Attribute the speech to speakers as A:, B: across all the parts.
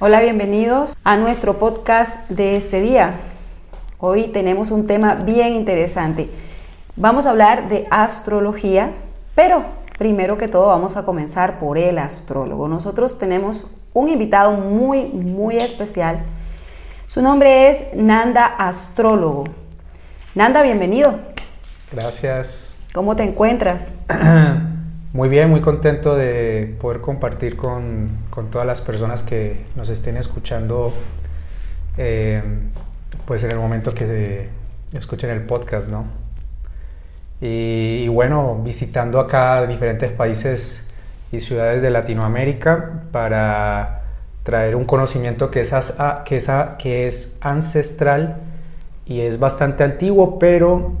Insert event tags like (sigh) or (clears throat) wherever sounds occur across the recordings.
A: Hola, bienvenidos a nuestro podcast de este día. Hoy tenemos un tema bien interesante. Vamos a hablar de astrología, pero primero que todo vamos a comenzar por el astrólogo. Nosotros tenemos un invitado muy, muy especial. Su nombre es Nanda Astrólogo. Nanda, bienvenido.
B: Gracias.
A: ¿Cómo te encuentras? (clears throat)
B: Muy bien, muy contento de poder compartir con, todas las personas que nos estén escuchando, eh, pues en el momento que se escuchen el podcast, ¿no? Y, bueno, visitando acá diferentes países y ciudades de Latinoamérica para traer un conocimiento que es, que es, que es ancestral y es bastante antiguo, pero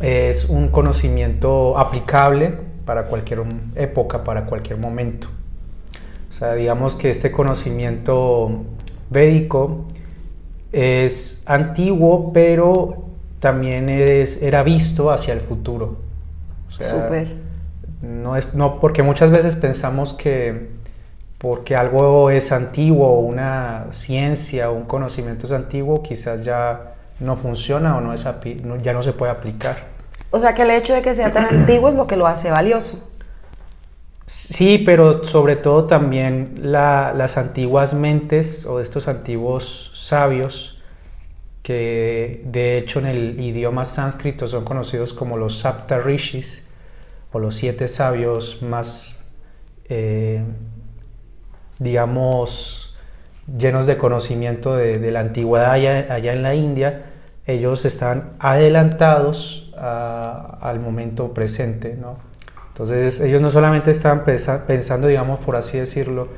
B: es un conocimiento aplicable para cualquier época, para cualquier momento. O sea, digamos que este conocimiento védico es antiguo, pero también es, era visto hacia el futuro.
A: Súper.
B: No es, no, porque muchas veces pensamos que porque algo es antiguo, una ciencia o un conocimiento es antiguo, quizás ya no funciona o no es, ya no se puede aplicar.
A: O sea que el hecho de que sea tan antiguo es lo que lo hace valioso.
B: Sí, pero sobre todo también las antiguas mentes o estos antiguos sabios, que de hecho en el idioma sánscrito son conocidos como los Sapta Rishis o los siete sabios más, eh, digamos, llenos de conocimiento de, la antigüedad allá en la India, ellos están adelantados al momento presente, ¿no? Entonces ellos no solamente están pensando, digamos, por así decirlo,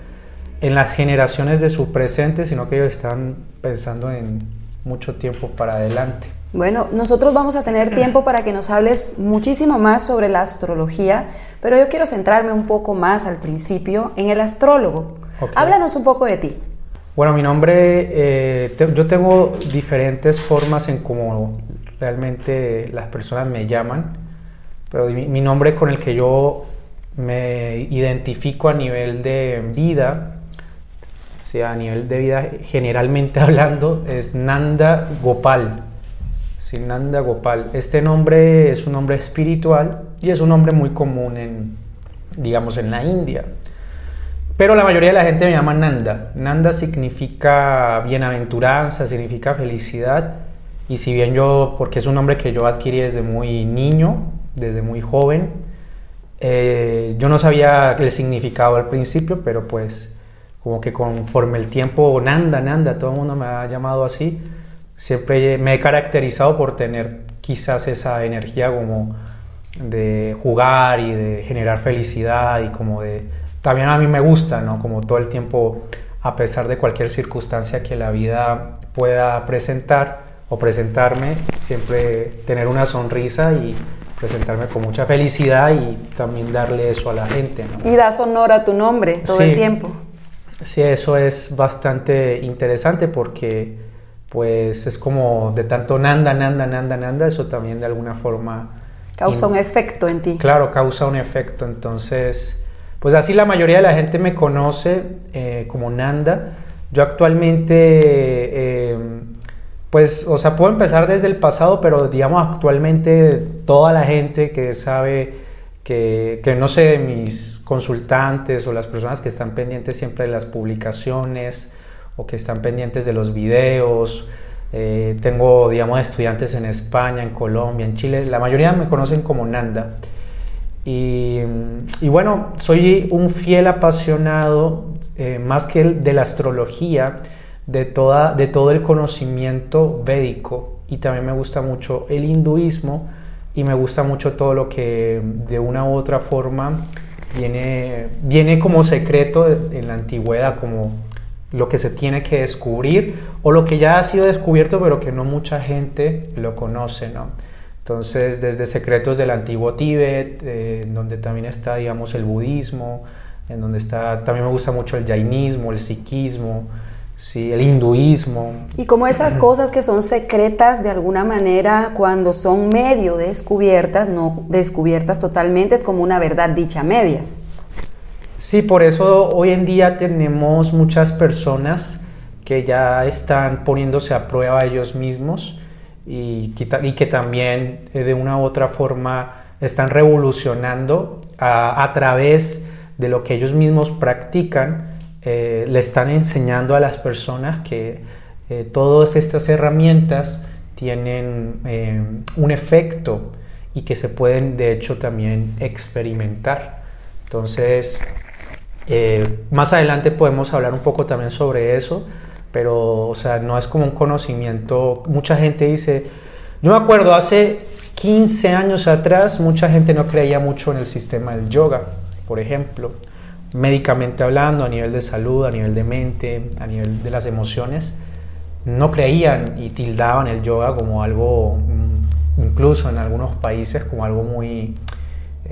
B: en las generaciones de su presente, sino que ellos están pensando en mucho tiempo para adelante.
A: Bueno, nosotros vamos a tener tiempo para que nos hables muchísimo más sobre la astrología, pero yo quiero centrarme un poco más al principio en el astrólogo. Háblanos un poco de ti.
B: Bueno, mi nombre, eh, yo tengo diferentes formas en cómo realmente las personas me llaman, pero mi, nombre con el que yo me identifico a nivel de vida, sea, a nivel de vida generalmente (laughs) hablando, es Nanda Gopal. Sí, Nanda Gopal. Este nombre es un nombre espiritual y es un nombre muy común en, digamos, en la India. Pero la mayoría de la gente me llama Nanda. Nanda significa bienaventuranza, significa felicidad y si bien yo, porque es un nombre que yo adquirí desde muy niño, desde muy joven, eh, yo no sabía el significado al principio, pero pues como que conforme el tiempo, Nanda, Nanda, todo el mundo me ha llamado así, siempre me he caracterizado por tener quizás esa energía como de jugar y de generar felicidad y como de... También a mí me gusta, ¿no? Como todo el tiempo, a pesar de cualquier circunstancia que la vida pueda presentar, o presentarme, siempre tener una sonrisa y presentarme con mucha felicidad y también darle eso a la gente.
A: Y das honor a tu nombre todo el tiempo.
B: Sí, eso es bastante interesante porque pues es como de tanto nanda, nanda, nanda, nanda, eso también de alguna forma...
A: Causa un efecto en ti.
B: Claro, causa un efecto. Entonces, pues así la mayoría de la gente me conoce eh, como Nanda. Yo actualmente... Eh, pues, o sea, puedo empezar desde el pasado, pero digamos actualmente toda la gente que sabe, que, que no sé, mis consultantes o las personas que están pendientes siempre de las publicaciones o que están pendientes de los videos, eh, tengo, digamos, estudiantes en España, en Colombia, en Chile, la mayoría me conocen como Nanda. Y, y bueno, soy un fiel apasionado, eh, más que de la astrología, de, toda, de todo el conocimiento védico y también me gusta mucho el hinduismo y me gusta mucho todo lo que de una u otra forma viene, viene como secreto en la antigüedad, como lo que se tiene que descubrir o lo que ya ha sido descubierto pero que no mucha gente lo conoce, ¿no? Entonces, desde secretos del antiguo Tíbet, eh, donde también está, digamos, el budismo, en donde está, también me gusta mucho el jainismo, el sikhismo, Sí, el hinduismo.
A: Y como esas cosas que son secretas de alguna manera, cuando son medio descubiertas, no descubiertas totalmente, es como una verdad dicha a medias.
B: Sí, por eso hoy en día tenemos muchas personas que ya están poniéndose a prueba ellos mismos y que, también eh, de una u otra forma están revolucionando a, través de lo que ellos mismos practican, eh, le están enseñando a las personas que eh, todas estas herramientas tienen un efecto y que se pueden de hecho también experimentar. Entonces, más adelante podemos hablar un poco también sobre eso, pero, o sea, no es como un conocimiento. Mucha gente dice, yo me acuerdo hace 15 años atrás, mucha gente no creía mucho en el sistema del yoga, por ejemplo, médicamente hablando, a nivel de salud, a nivel de mente, a nivel de las emociones, no creían y tildaban el yoga como algo, mm, incluso en algunos países, como algo muy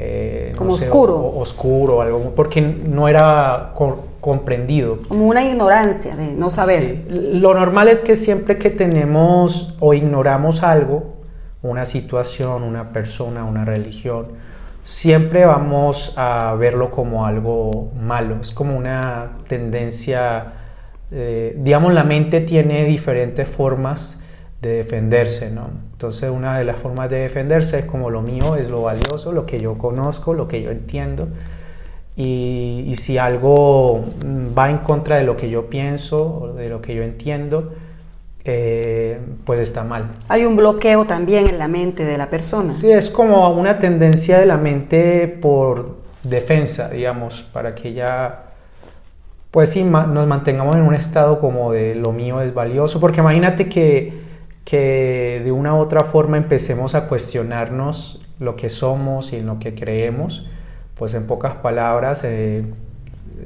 A: eh, como oscuro.
B: oscuro, algo, porque no era comprendido.
A: Como una ignorancia de no saber.
B: Lo normal es que siempre que tenemos o ignoramos algo, una situación, una persona, una religión, siempre vamos a verlo como algo malo. Es como una tendencia, eh, digamos, la mente tiene diferentes formas de defenderse, ¿no? Entonces una de las formas de defenderse es como lo mío es lo valioso, lo que yo conozco, lo que yo entiendo. Y, si algo va en contra de lo que yo pienso o de lo que yo entiendo, eh, pues está mal.
A: Hay un bloqueo también en la mente de la persona.
B: Sí, es como una tendencia de la mente por defensa, digamos, para que ya, pues sí, nos mantengamos en un estado como de lo mío es valioso, porque imagínate que que de una u otra forma empecemos a cuestionarnos lo que somos y en lo que creemos, pues en pocas palabras eh,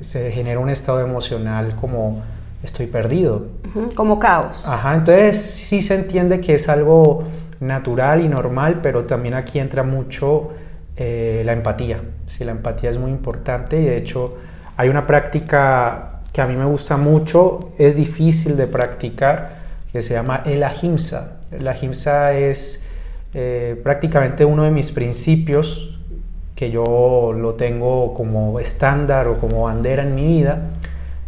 B: se genera un estado emocional como estoy perdido.
A: Como caos.
B: Ajá, entonces sí se entiende que es algo natural y normal, pero también aquí entra mucho eh, la empatía. Sí, la empatía es muy importante y de hecho hay una práctica que a mí me gusta mucho, es difícil de practicar, que se llama el ahimsa. El ahimsa es eh, prácticamente uno de mis principios que yo lo tengo como estándar o como bandera en mi vida,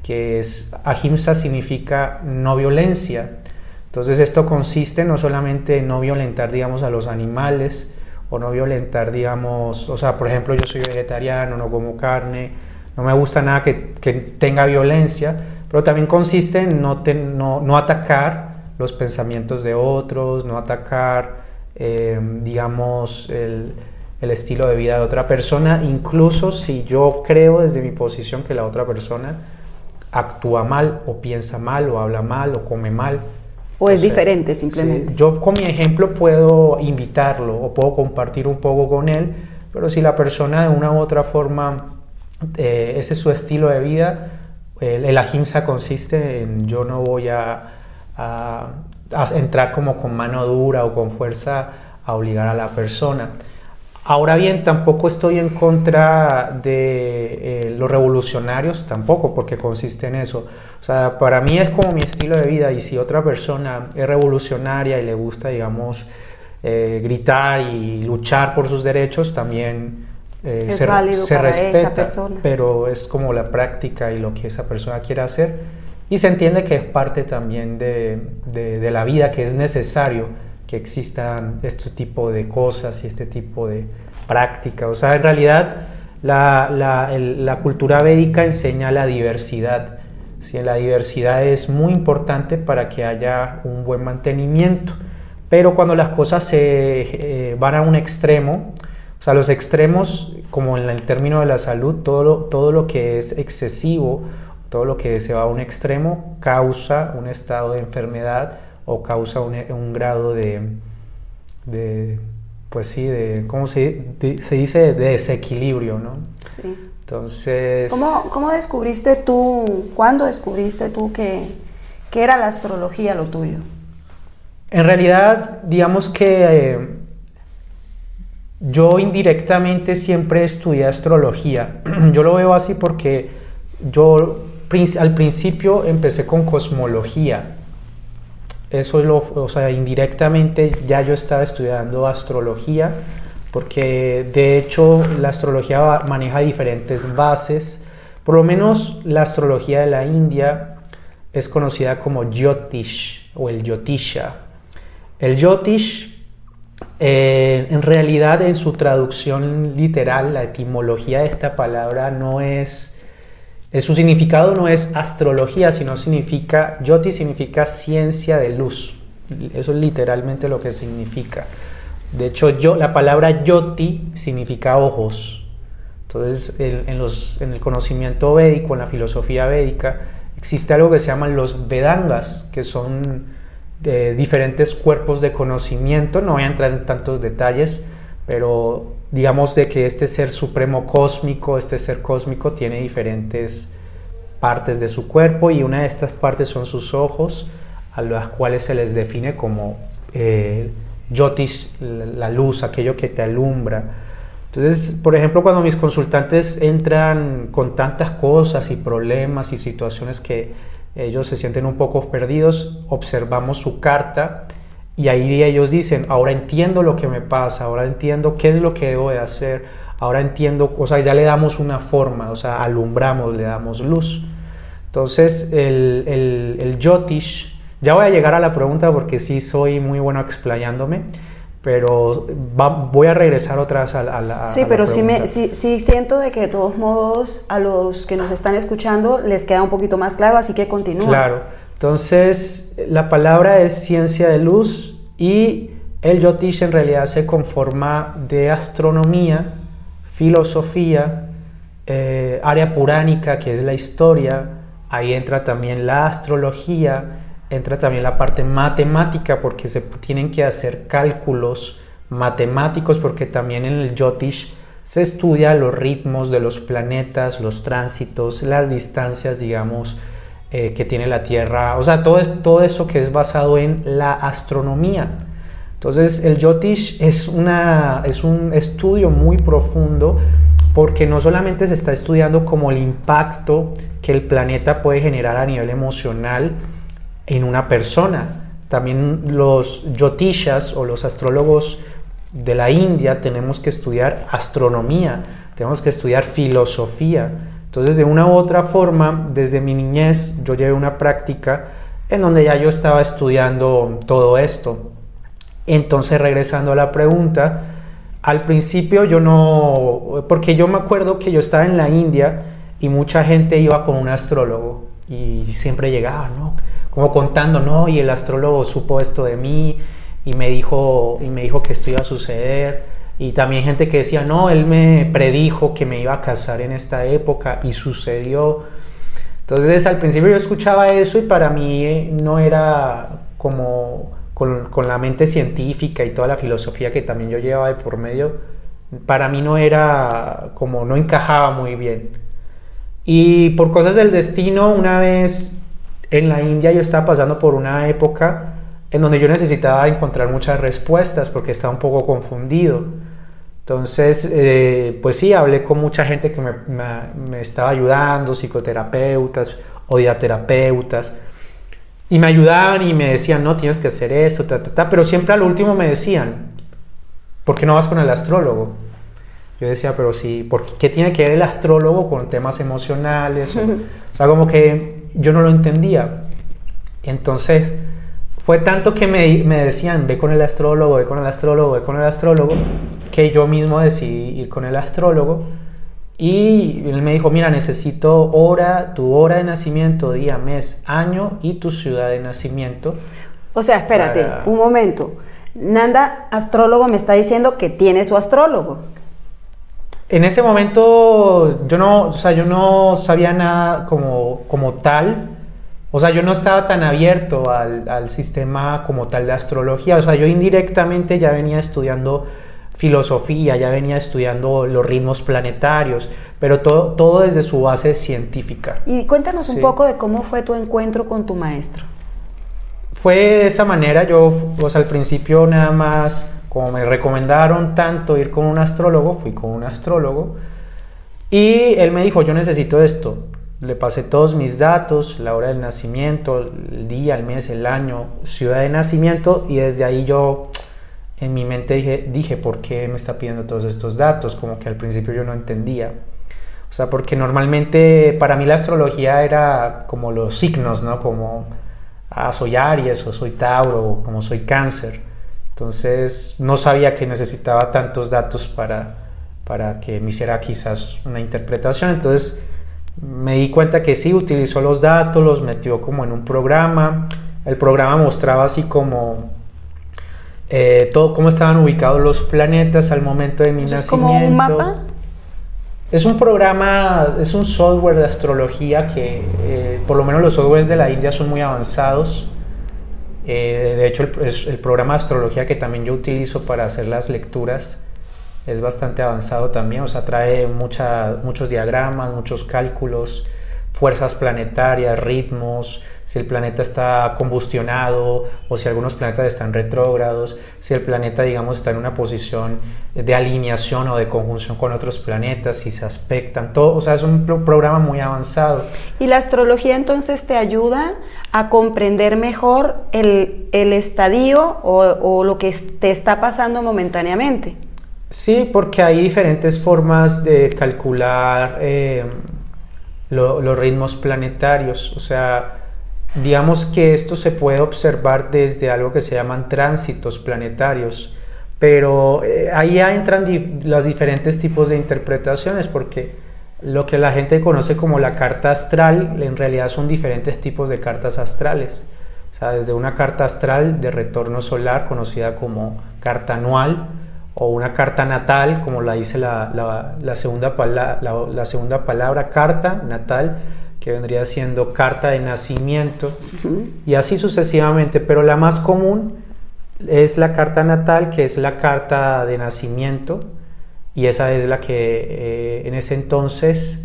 B: que es ahimsa significa no violencia. Entonces esto consiste no solamente en no violentar, digamos, a los animales o no violentar, digamos, o sea, por ejemplo, yo soy vegetariano, no como carne, no me gusta nada que, que tenga violencia, pero también consiste en no, no, no atacar los pensamientos de otros, no atacar, eh, digamos, el, estilo de vida de otra persona, incluso si yo creo desde mi posición que la otra persona actúa mal o piensa mal o habla mal o come mal.
A: O es diferente simplemente.
B: yo con mi ejemplo puedo invitarlo o puedo compartir un poco con él, pero si la persona de una u otra forma, eh, ese es su estilo de vida, el, el ahimsa consiste en yo no voy a a, entrar como con mano dura o con fuerza a obligar a la persona. Ahora bien, tampoco estoy en contra de eh, los revolucionarios, tampoco, porque consiste en eso. O sea, para mí es como mi estilo de vida y si otra persona es revolucionaria y le gusta, digamos, eh, gritar y luchar por sus derechos, también
A: eh, se, se respeta,
B: pero es como la práctica y lo que esa persona quiere hacer. Y se entiende que es parte también de, de, la vida, que es necesario que existan este tipo de cosas y este tipo de prácticas. O sea, en realidad la, la, cultura védica enseña la diversidad. Si la diversidad es muy importante para que haya un buen mantenimiento. Pero cuando las cosas se eh, van a un extremo, o sea, los extremos, como en el término de la salud, todo todo lo que es excesivo todo lo que se va a un extremo causa un estado de enfermedad o causa un, grado de, pues sí, de, ¿cómo se, se, dice? De desequilibrio, ¿no?
A: Sí.
B: Entonces...
A: ¿Cómo, ¿Cómo, descubriste tú, cuándo descubriste tú que, que, era la astrología lo tuyo?
B: En realidad, digamos que eh, yo indirectamente siempre estudié astrología. (clears throat) yo lo veo así porque yo al principio empecé con cosmología. Eso lo, o sea, indirectamente ya yo estaba estudiando astrología, porque de hecho la astrología maneja diferentes bases Por lo menos la astrología de la India es conocida como Jyotish o el Jyotisha. El Jyotish, eh, en realidad, en su traducción literal, la etimología de esta palabra no es, su significado no es astrología, sino significa, Jyoti significa ciencia de luz. Eso es literalmente lo que significa. De hecho, la palabra Yoti significa ojos. Entonces, en, los, en el conocimiento védico, en la filosofía védica, existe algo que se llaman los Vedangas, que son de diferentes cuerpos de conocimiento. No voy a entrar en tantos detalles, pero digamos de que este ser supremo cósmico, este ser cósmico, tiene diferentes partes de su cuerpo y una de estas partes son sus ojos, a las cuales se les define como eh, yotis, la luz, aquello que te alumbra. Entonces, por ejemplo, cuando mis consultantes entran con tantas cosas y problemas y situaciones que ellos se sienten un poco perdidos, observamos su carta y ahí ellos dicen, ahora entiendo lo que me pasa, ahora entiendo qué es lo que debo de hacer, ahora entiendo, o sea, ya le damos una forma, o sea, alumbramos, le damos luz. Entonces, el, el, el Yotish, ya voy a llegar a la pregunta porque sí soy muy bueno explayándome pero voy a regresar otra vez a, la...
A: Sí, pero sí, me, sí, sí, siento de que de todos modos a los que nos están escuchando les queda un poquito más claro, así que continúa.
B: Claro, entonces la palabra es ciencia de luz y el Yotish en realidad se conforma de astronomía, filosofía, eh, área puránica que es la historia, ahí entra también la astrología, entra también la parte matemática porque se tienen que hacer cálculos matemáticos porque también en el Yotish se estudia los ritmos de los planetas, los tránsitos, las distancias, digamos, eh, que tiene la Tierra, o sea, todo, todo eso que es basado en la astronomía. Entonces, el Yotish es, una, es un estudio muy profundo porque no solamente se está estudiando como el impacto que el planeta puede generar a nivel emocional, en una persona. También los yotishas o los astrólogos de la India tenemos que estudiar astronomía, tenemos que estudiar filosofía. Entonces, de una u otra forma, desde mi niñez yo llevé una práctica en donde ya yo estaba estudiando todo esto. Entonces, regresando a la pregunta, al principio yo no, porque yo me acuerdo que yo estaba en la India y mucha gente iba con un astrólogo y siempre llegaba, ¿no? como contando, no, y el astrólogo supo esto de mí y me dijo, y me dijo que esto iba a suceder. Y también gente que decía, no, él me predijo que me iba a casar en esta época y sucedió. Entonces al principio yo escuchaba eso y para mí eh, no era como con, con, la mente científica y toda la filosofía que también yo llevaba de por medio, para mí no era como, no encajaba muy bien. Y por cosas del destino, una vez en la India yo estaba pasando por una época en donde yo necesitaba encontrar muchas respuestas porque estaba un poco confundido. Entonces, eh, pues sí, hablé con mucha gente que me, estaba ayudando, psicoterapeutas o diaterapeutas, y me ayudaban y me decían, no, tienes que hacer esto, pero siempre al último me decían, ¿por qué no vas con el astrólogo? Yo decía, pero sí, ¿por qué tiene que ver el astrólogo con temas emocionales? o sea, como que yo no lo entendía. Entonces, fue tanto que me, me, decían, ve con el astrólogo, ve con el astrólogo, ve con el astrólogo, que yo mismo decidí ir con el astrólogo. Y él me dijo, mira, necesito hora, tu hora de nacimiento, día, mes, año y tu ciudad de nacimiento.
A: O sea, espérate, un momento. Nanda, astrólogo, me está diciendo que tiene su astrólogo.
B: En ese momento yo no, o sea, yo no sabía nada como, como tal. O sea, yo no estaba tan abierto al, al, sistema como tal de astrología. O sea, yo indirectamente ya venía estudiando filosofía, ya venía estudiando los ritmos planetarios, pero todo, todo desde su base científica.
A: Y cuéntanos un poco de cómo fue tu encuentro con tu maestro.
B: Fue de esa manera, yo, o sea, al principio nada más como me recomendaron tanto ir con un astrólogo, fui con un astrólogo y él me dijo, yo necesito esto. Le pasé todos mis datos, la hora del nacimiento, el día, el mes, el año, ciudad de nacimiento y desde ahí yo en mi mente dije, ¿por qué me está pidiendo todos estos datos? Como que al principio yo no entendía. O sea, porque normalmente para mí la astrología era como los signos, ¿no? Como, ah, soy Aries o soy Tauro o como soy Cáncer. Entonces no sabía que necesitaba tantos datos para, para que me hiciera quizás una interpretación. Entonces me di cuenta que sí, utilizó los datos, los metió como en un programa. El programa mostraba así como eh, todo cómo estaban ubicados los planetas al momento de mi nacimiento. ¿Es como un mapa? Es un programa, es un software de astrología que eh, por lo menos los softwares de la India son muy avanzados. Eh, de hecho, el, el, programa de astrología que también yo utilizo para hacer las lecturas es bastante avanzado también. O sea, trae muchos diagramas, muchos cálculos, fuerzas planetarias, ritmos, si el planeta está combustionado o si algunos planetas están retrógrados, si el planeta, digamos, está en una posición de alineación o de conjunción con otros planetas, si se aspectan, todo, o sea, es un programa muy avanzado.
A: ¿Y la astrología entonces te ayuda a comprender mejor el, estadio o, lo que te está pasando momentáneamente?
B: Sí, porque hay diferentes formas de calcular eh, los ritmos planetarios, o sea, Digamos que esto se puede observar desde algo que se llaman tránsitos planetarios, pero eh, ahí entran los diferentes tipos de interpretaciones porque lo que la gente conoce como la carta astral en realidad son diferentes tipos de cartas astrales. O sea, desde una carta astral de retorno solar conocida como carta anual o una carta natal, como la dice la, segunda, la segunda palabra, carta natal, que vendría siendo carta de nacimiento, y así sucesivamente, pero la más común es la carta natal, que es la carta de nacimiento, y esa es la que eh, en ese entonces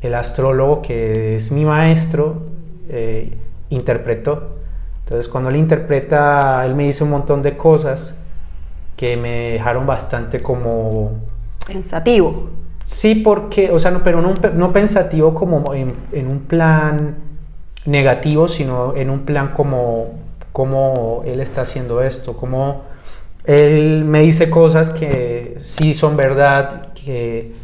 B: el astrólogo, que es mi maestro, eh, interpretó. Entonces cuando él interpreta, él me dice un montón de cosas que me dejaron bastante como...
A: Pensativo.
B: Sí, porque, o sea, no, pero no, pensativo como en, un plan negativo, sino en un plan como, como él está haciendo esto, como él me dice cosas que sí son verdad, que,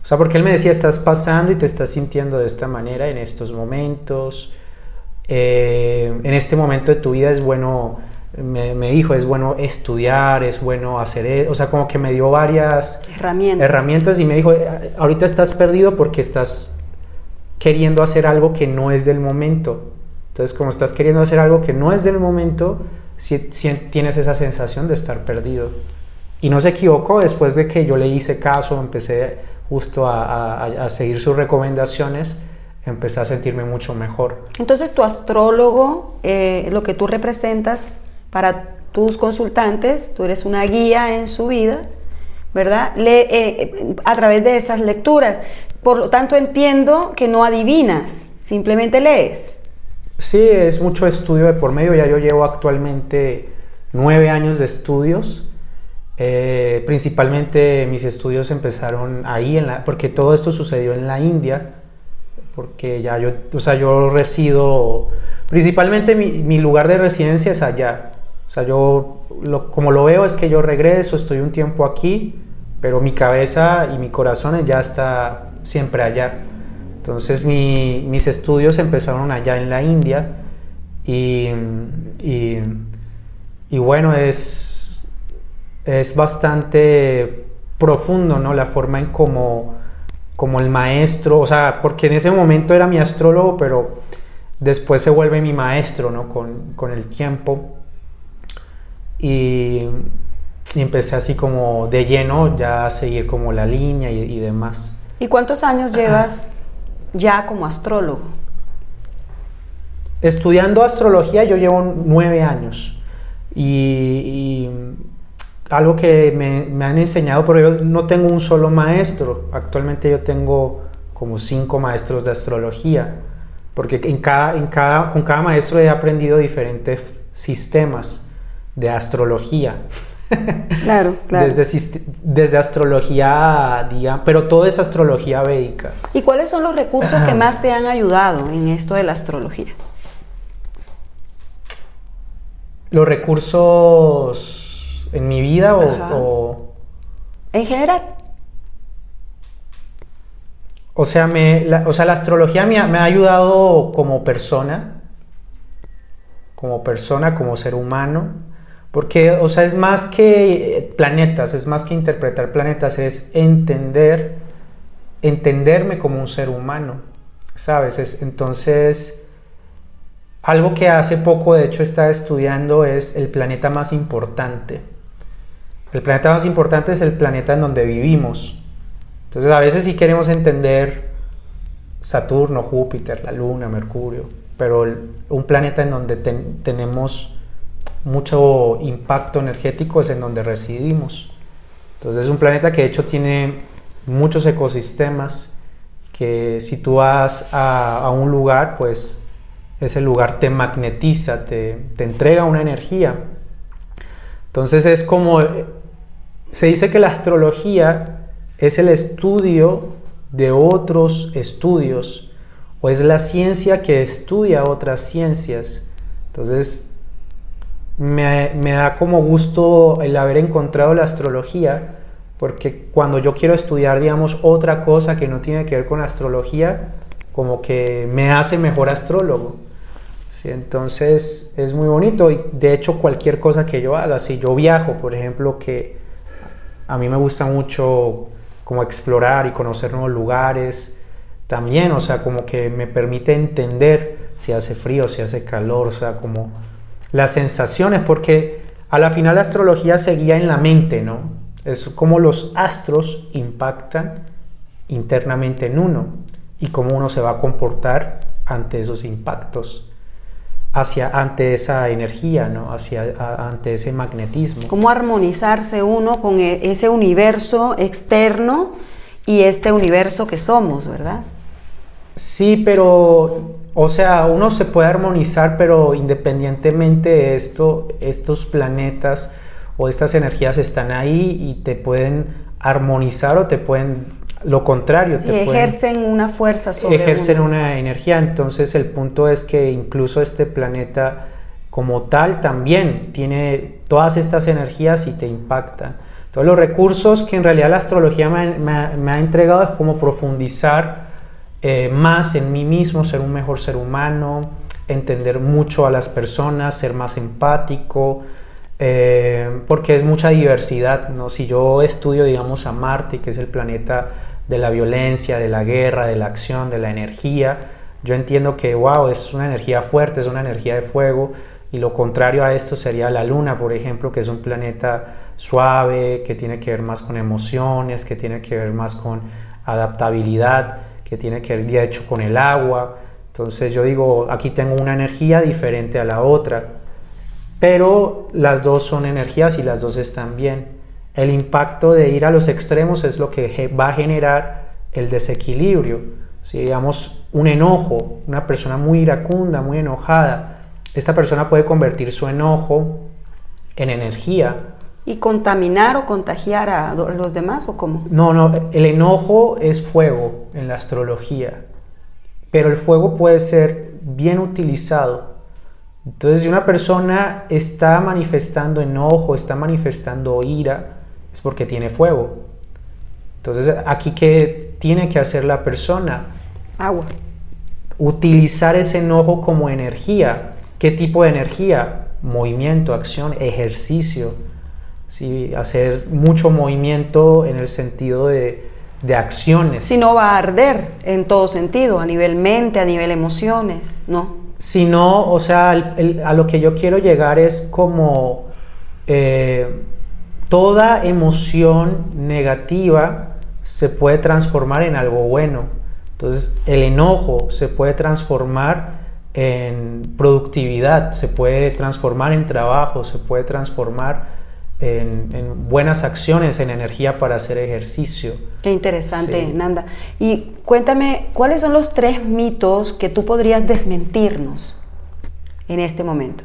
B: o sea, porque él me decía, estás pasando y te estás sintiendo de esta manera en estos momentos, eh, en este momento de tu vida es bueno me, dijo, es bueno estudiar, es bueno hacer, e-", o sea, como que me dio varias herramientas. herramientas y me dijo, ahorita estás perdido porque estás queriendo hacer algo que no es del momento. Entonces, como estás queriendo hacer algo que no es del momento, si, tienes esa sensación de estar perdido. Y no se equivocó, después de que yo le hice caso, empecé justo a, seguir sus recomendaciones, empecé a sentirme mucho mejor.
A: Entonces, tu astrólogo, eh, lo que tú representas, para tus consultantes, tú eres una guía en su vida, ¿verdad? Eh, a través de esas lecturas. Por lo tanto, entiendo que no adivinas, simplemente lees.
B: Sí, es mucho estudio de por medio. Ya yo llevo actualmente nueve años de estudios. Eh, principalmente mis estudios empezaron ahí, en la, porque todo esto sucedió en la India, porque ya yo, o sea, yo resido, principalmente mi, mi lugar de residencia es allá. O sea, yo como lo veo es que yo regreso, estoy un tiempo aquí, pero mi cabeza y mi corazón ya está siempre allá. Entonces mis estudios empezaron allá en la India y, y, bueno, es, es bastante profundo, ¿no? La forma en cómo como el maestro, o sea, porque en ese momento era mi astrólogo, pero después se vuelve mi maestro, ¿no? Con, con el tiempo y, empecé así como de lleno ya a seguir como la línea y, demás.
A: ¿Y cuántos años llevas ya como astrólogo?
B: Estudiando astrología yo llevo nueve años y, algo que me, me, han enseñado, pero yo no tengo un solo maestro, actualmente yo tengo como cinco maestros de astrología, porque en cada, en cada, con cada maestro he aprendido diferentes sistemas de astrología.
A: Claro, claro.
B: Desde, desde astrología, digamos, pero todo es astrología védica.
A: ¿Y cuáles son los recursos que (clears throat) más te han ayudado en esto de la astrología?
B: Los recursos en mi vida o,
A: En general.
B: O sea, me, la, o sea, la astrología me ha, me ha ayudado como persona, como persona, como ser humano, porque, o sea, es más que planetas, es más que interpretar planetas, es entender, entenderme como un ser humano, ¿sabes? Es, entonces, algo que hace poco, de hecho, estaba estudiando es el planeta más importante. El planeta más importante es el planeta en donde vivimos. Entonces, a veces sí queremos entender Saturno, Júpiter, la Luna, Mercurio, pero un planeta en donde tenemos mucho impacto energético es en donde residimos. Entonces es un planeta que de hecho tiene muchos ecosistemas que si tú vas a, un lugar, pues ese lugar te magnetiza, te, te entrega una energía. Entonces es como, se dice que la astrología es el estudio de otros estudios o es la ciencia que estudia otras ciencias. Entonces me, da como gusto el haber encontrado la astrología, porque cuando yo quiero estudiar, digamos, otra cosa que no tiene que ver con astrología, como que me hace mejor astrólogo. ¿sí? Entonces es muy bonito y de hecho cualquier cosa que yo haga, si yo viajo, por ejemplo, que a mí me gusta mucho como explorar y conocer nuevos lugares, también, o sea, como que me permite entender si hace frío, si hace calor, o sea, como las sensaciones, porque a la final la astrología se guía en la mente, ¿no? Es como los astros impactan internamente en uno y cómo uno se va a comportar ante esos impactos, hacia, ante esa energía, ¿no? hacia, ante ese magnetismo.
A: Cómo armonizarse uno con e, ese universo externo y este universo que somos, ¿verdad?
B: Sí, pero o sea, uno se puede armonizar, pero independientemente de esto, estos planetas o estas energías están ahí y te pueden armonizar o te pueden lo contrario.
A: te ejercen una fuerza sobre
B: Ejercen una energía. Entonces el punto es que incluso este planeta como tal también tiene todas estas energías y te impactan. Todos los recursos que en realidad la astrología me ha entregado es como profundizar eh, más en mí mismo, ser un mejor ser humano, entender mucho a las personas, ser más empático, eh, porque es mucha diversidad, ¿no? Si yo estudio, digamos, a Marte, que es el planeta de la violencia, de la guerra, de la acción, de la energía, yo entiendo que, wow, es una energía fuerte, es una energía de fuego, y lo contrario a esto sería la Luna, por ejemplo, que es un planeta suave, que tiene que ver más con emociones, que tiene que ver más con adaptabilidad que tiene que ver de hecho con el agua. Entonces yo digo, aquí tengo una energía diferente a la otra, pero las dos son energías y las dos están bien. El impacto de ir a los extremos es lo que va a generar el desequilibrio. Si digamos un enojo, una persona muy iracunda, muy enojada, esta persona puede convertir su enojo en energía
A: ¿Y contaminar o contagiar a los demás o cómo?
B: No, no, el enojo es fuego en la astrología, pero el fuego puede ser bien utilizado. Entonces, si una persona está manifestando enojo, está manifestando ira, es porque tiene fuego. Entonces, aquí qué tiene que hacer la persona?
A: Agua.
B: Utilizar ese enojo como energía. ¿Qué tipo de energía? Movimiento, acción, ejercicio ¿sí? hacer mucho movimiento en el sentido de, de acciones.
A: Si no va a arder en todo sentido, a nivel mente, a nivel emociones, ¿no?
B: Si no, o sea, a lo que yo quiero llegar es como eh, toda emoción negativa se puede transformar en algo bueno. Entonces, el enojo se puede transformar en productividad, se puede transformar en trabajo, se puede transformar en, buenas acciones, en energía para hacer ejercicio.
A: Qué interesante, Nanda. Y cuéntame, ¿cuáles son los tres mitos que tú podrías desmentirnos en este momento?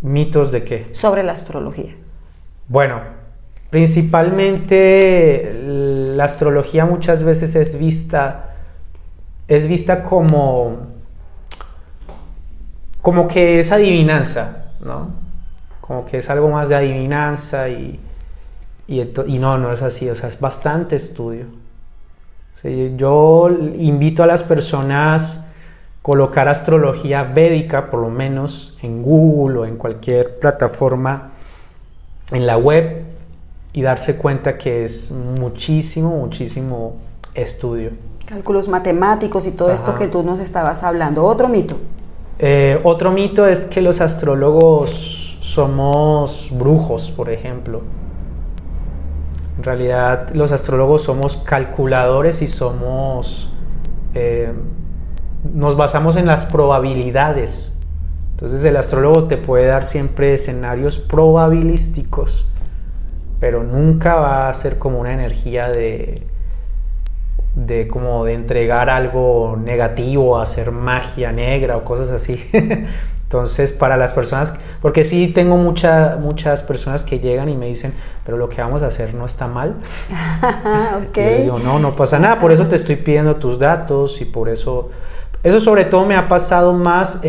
B: ¿Mitos de qué?
A: Sobre la astrología.
B: Bueno, principalmente la astrología muchas veces es vista, es vista como, como que es adivinanza, ¿no? Como que es algo más de adivinanza y, y, no, no es así, o sea, es bastante estudio, yo invito a las personas colocar astrología védica, por lo menos en Google o en cualquier plataforma en la web, y darse cuenta que es muchísimo, muchísimo estudio.
A: Cálculos matemáticos y todo esto que tú nos estabas hablando. Otro mito.
B: Eh, otro mito es que los astrólogos somos brujos, por ejemplo. En realidad los astrólogos somos calculadores y somos... Eh, nos basamos en las probabilidades. Entonces el astrólogo te puede dar siempre escenarios probabilísticos, pero nunca va a ser como una energía de, de como de entregar algo negativo, hacer magia negra o cosas así. (laughs) Entonces, para las personas, porque sí tengo mucha, muchas personas que llegan y me dicen, pero lo que vamos a hacer no está mal. okay. (laughs) Y les digo, no, no pasa nada, por eso te estoy pidiendo tus datos y por eso, eso sobre todo me ha pasado más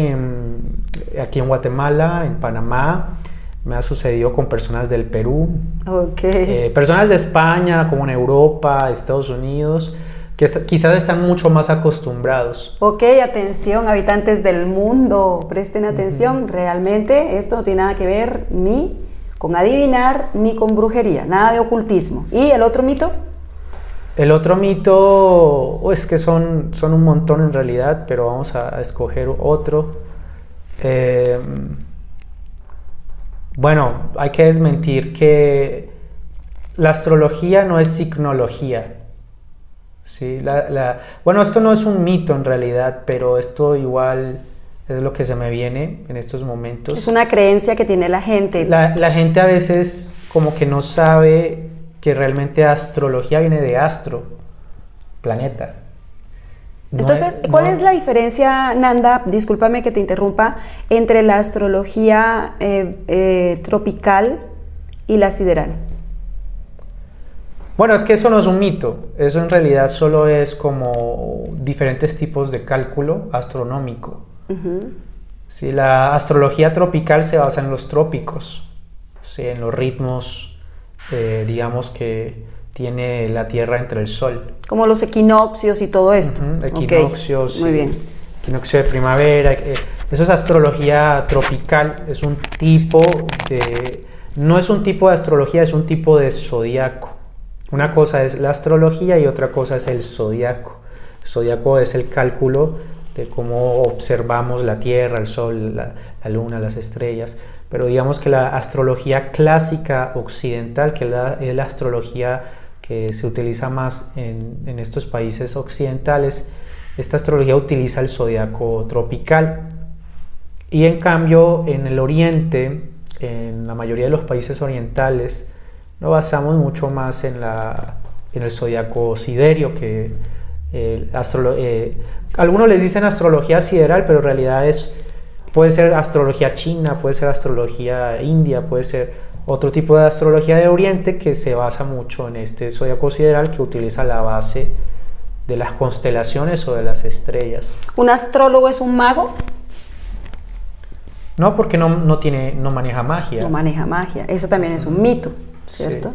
B: aquí en Guatemala, en Panamá, me ha sucedido con personas del Perú,
A: okay.
B: Eh, personas de España, como en Europa, Estados Unidos que quizás están mucho más acostumbrados.
A: Ok, atención, habitantes del mundo, presten atención, realmente esto no tiene nada que ver ni con adivinar ni con brujería, nada de ocultismo. ¿Y el otro mito?
B: El otro mito, oh, es que son, son un montón en realidad, pero vamos a, escoger otro. Em, bueno, hay que desmentir que la astrología no es signología. Sí, la, bueno, esto no es un mito en realidad, pero esto igual es lo que se me viene en estos momentos.
A: Es una creencia que tiene la gente.
B: La, gente a veces como que no sabe que realmente astrología viene de astro, planeta.
A: Entonces, ¿cuál es la diferencia, Nanda, discúlpame que te interrumpa, entre la astrología eh, eh, tropical y la sideral?
B: Bueno, es que eso no es un mito, eso en realidad solo es como diferentes tipos de cálculo astronómico. Si la astrología tropical se basa en los trópicos, ¿sí? en los ritmos, eh, digamos, que tiene la Tierra entre el Sol.
A: Como los equinoccios y todo esto.
B: Equinoccios,
A: Muy bien.
B: equinoccio de primavera. Eh, eso es astrología tropical, es un tipo de... No es un tipo de astrología, es un tipo de zodiaco. Una cosa es la astrología y otra cosa es el zodiaco. El zodiaco es el cálculo de cómo observamos la Tierra, el Sol, la, Luna, las estrellas. Pero digamos que la astrología clásica occidental, que es la, astrología que se utiliza más en, en, estos países occidentales, esta astrología utiliza el zodiaco tropical. Y en cambio, en el oriente, en la mayoría de los países orientales, nos basamos mucho más en, la, en el zodiaco siderio que eh, algunos les dicen astrología sideral, pero en realidad es puede ser astrología china, puede ser astrología india, puede ser otro tipo de astrología de Oriente que se basa mucho en este zodiaco sideral que utiliza la base de las constelaciones o de las estrellas.
A: ¿Un astrólogo es un mago?
B: No, porque no, no, tiene, no maneja magia.
A: No maneja magia. Eso también es un mito. ¿Cierto?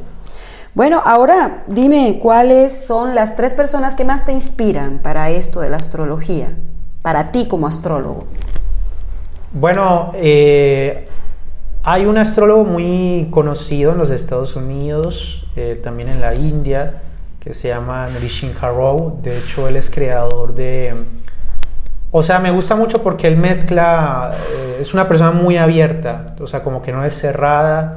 A: Bueno, ahora dime cuáles son las tres personas que más te inspiran para esto de la astrología, para ti como astrólogo.
B: Bueno, eh, hay un astrólogo muy conocido en los Estados Unidos, eh, también en la India, que se llama Nrishin Harrow. De hecho, él es creador de... O sea, me gusta mucho porque él mezcla, eh, es una persona muy abierta, o sea, como que no es cerrada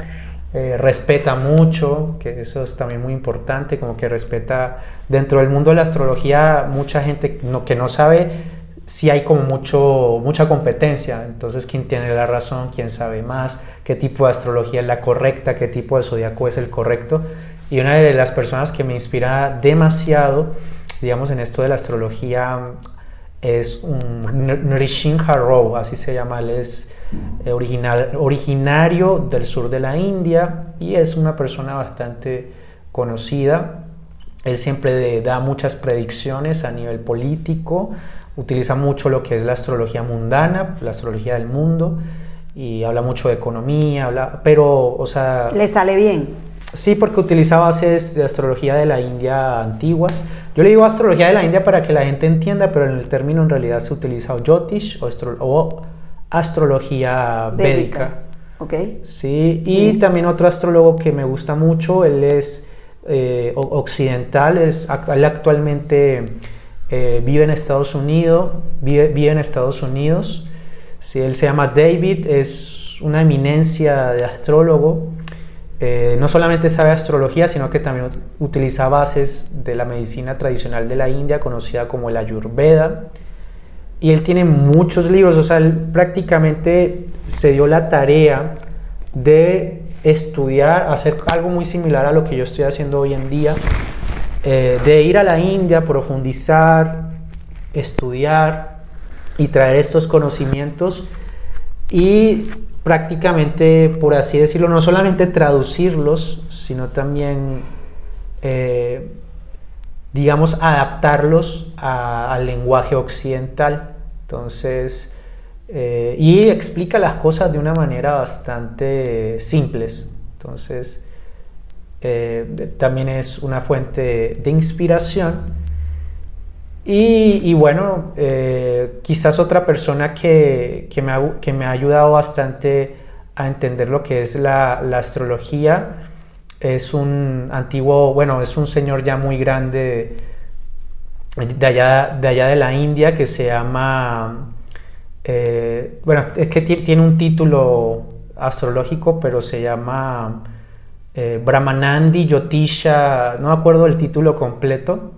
B: eh, respeta mucho, que eso es también muy importante, como que respeta dentro del mundo de la astrología mucha gente que no sabe si hay como mucho, mucha competencia, entonces quién tiene la razón, quién sabe más, qué tipo de astrología es la correcta, qué tipo de zodiaco es el correcto. Y una de las personas que me inspira demasiado, digamos, en esto de la astrología es un Nrishin Harrow, así se llama, él es eh, original, originario del sur de la India y es una persona bastante conocida. Él siempre da muchas predicciones a nivel político, utiliza mucho lo que es la astrología mundana, la astrología del mundo y habla mucho de economía, habla, pero, o sea...
A: Le sale bien.
B: Sí, porque utiliza bases de astrología de la India antiguas. Yo le digo astrología de la India para que la gente entienda, pero en el término en realidad se utiliza Jyotish o, astrología védica. Sí, y también otro astrólogo que me gusta mucho, él es eh, occidental, es, él actualmente eh, vive en Estados Unidos, vive, vive en Estados Unidos. Sí, él se llama David, es una eminencia de astrólogo. Eh, no solamente sabe astrología, sino que también utiliza bases de la medicina tradicional de la India, conocida como el Ayurveda. Y él tiene muchos libros, o sea, él prácticamente se dio la tarea de estudiar, hacer algo muy similar a lo que yo estoy haciendo hoy en día, eh, de ir a la India, profundizar, estudiar y traer estos conocimientos y prácticamente, por así decirlo, no solamente traducirlos, sino también, eh, digamos, adaptarlos al lenguaje occidental. Entonces, eh, y explica las cosas de una manera bastante simples. Entonces, eh, también es una fuente de inspiración. Y, bueno, eh, quizás otra persona que, que, me ha, que, me ha, ayudado bastante a entender lo que es la, astrología es un antiguo, bueno, es un señor ya muy grande de allá de, allá de la India que se llama, eh, bueno, es que tiene un título astrológico, pero se llama eh, Brahmanandi Yotisha, no me acuerdo el título completo,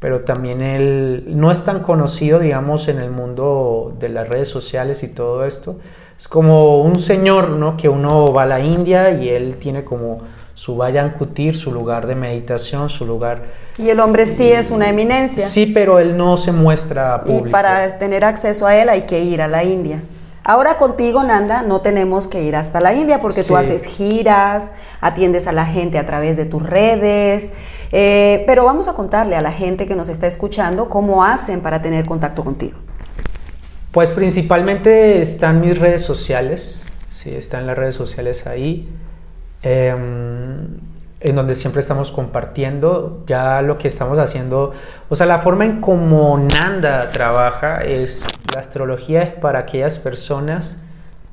B: pero también él no es tan conocido, digamos, en el mundo de las redes sociales y todo esto. Es como un señor, ¿no? Que uno va a la India y él tiene como su Vayan Kutir, su lugar de meditación, su lugar...
A: Y el hombre sí es una eminencia.
B: Sí, pero él no se muestra público.
A: Y para tener acceso a él hay que ir a la India. Ahora contigo, Nanda, no tenemos que ir hasta la India porque tú haces giras, atiendes a la gente a través de tus redes, eh, pero vamos a contarle a la gente que nos está escuchando cómo hacen para tener contacto contigo.
B: Pues principalmente están mis redes sociales, sí, están las redes sociales ahí. Em, en donde siempre estamos compartiendo ya lo que estamos haciendo. O sea, la forma en cómo Nanda trabaja es, la astrología es para aquellas personas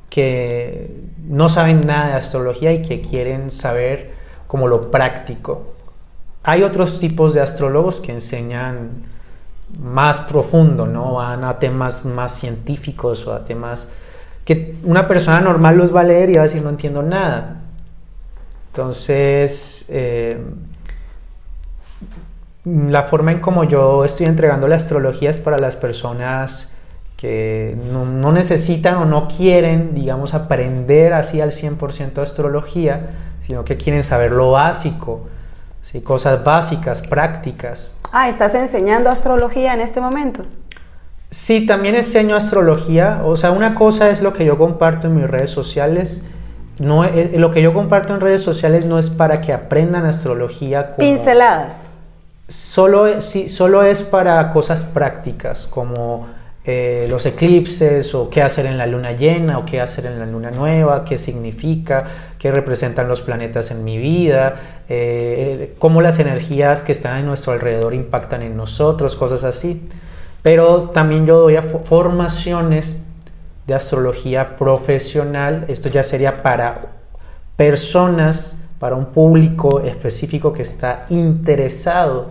B: que no saben nada de astrología y que quieren saber como lo práctico. Hay otros tipos de astrólogos que enseñan más profundo, ¿no? Van a temas más científicos o a temas que una persona normal los va a leer y va a decir no entiendo nada. Entonces, eh, la forma en como yo estoy entregando la astrología es para las personas que no, necesitan o no quieren, digamos, aprender así al 100% astrología, sino que quieren saber lo básico, ¿sí? cosas básicas, prácticas.
A: Ah, ¿estás enseñando astrología en este momento?
B: Sí, también enseño astrología. O sea, una cosa es lo que yo comparto en mis redes sociales no, eh, lo que yo comparto en redes sociales no es para que aprendan astrología como...
A: Pinceladas.
B: Solo, sí, solo es para cosas prácticas como eh, los eclipses o qué hacer en la luna llena o qué hacer en la luna nueva, qué significa, qué representan los planetas en mi vida, eh, cómo las energías que están en nuestro alrededor impactan en nosotros, cosas así. Pero también yo doy formaciones de astrología profesional. Esto ya sería para personas, para un público específico que está interesado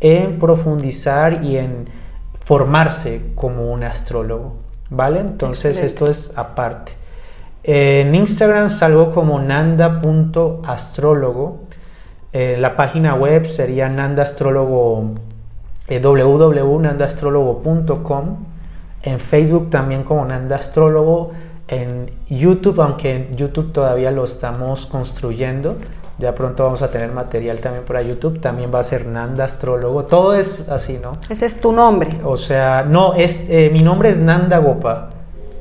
B: en profundizar y en formarse como un astrólogo. ¿Vale? Entonces esto es aparte. En Instagram salgo como nanda.astrólogo. Eh, la página web sería nandastrólogo eh, www.nandastrólogo.com en Facebook también como Nanda Astrólogo, en YouTube, aunque en YouTube todavía lo estamos construyendo, ya pronto vamos a tener material también para YouTube, también va a ser Nanda Astrólogo, todo es así, ¿no?
A: Ese es tu nombre.
B: O sea, no, es, eh, mi nombre es Nanda Gopa.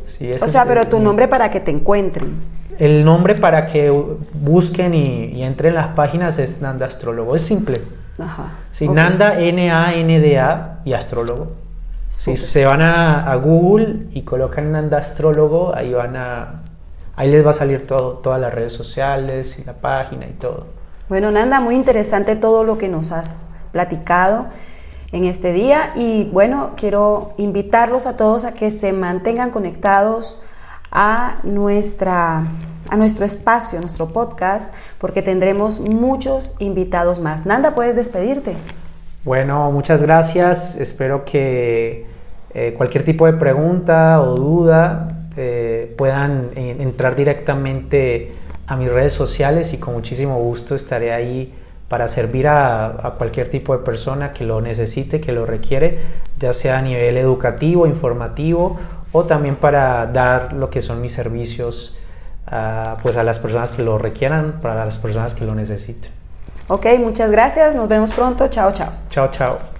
A: Sí, o sea, pero tu nombre para que te encuentren.
B: El nombre para que busquen y, entren en las páginas es Nanda Astrólogo, es simple. Ajá. Sí, Nanda, N-A-N-D-A y Astrólogo. Si se van a, Google y colocan Nanda Astrólogo, ahí van a, ahí les va a salir todo, todas las redes sociales y la página y todo.
A: Bueno, Nanda, muy interesante todo lo que nos has platicado en este día y bueno, quiero invitarlos a todos a que se mantengan conectados a nuestra a nuestro espacio, a nuestro podcast, porque tendremos muchos invitados más. Nanda, puedes despedirte.
B: Bueno, muchas gracias. Espero que eh, cualquier tipo de pregunta o duda eh, puedan entrar directamente a mis redes sociales y con muchísimo gusto estaré ahí para servir a, cualquier tipo de persona que lo necesite, que lo requiere, ya sea a nivel educativo, informativo o también para dar lo que son mis servicios a, pues a las personas que lo requieran, para las personas que lo necesiten.
A: Ok, muchas gracias, nos vemos pronto, chao, chao.
B: Chao, chao.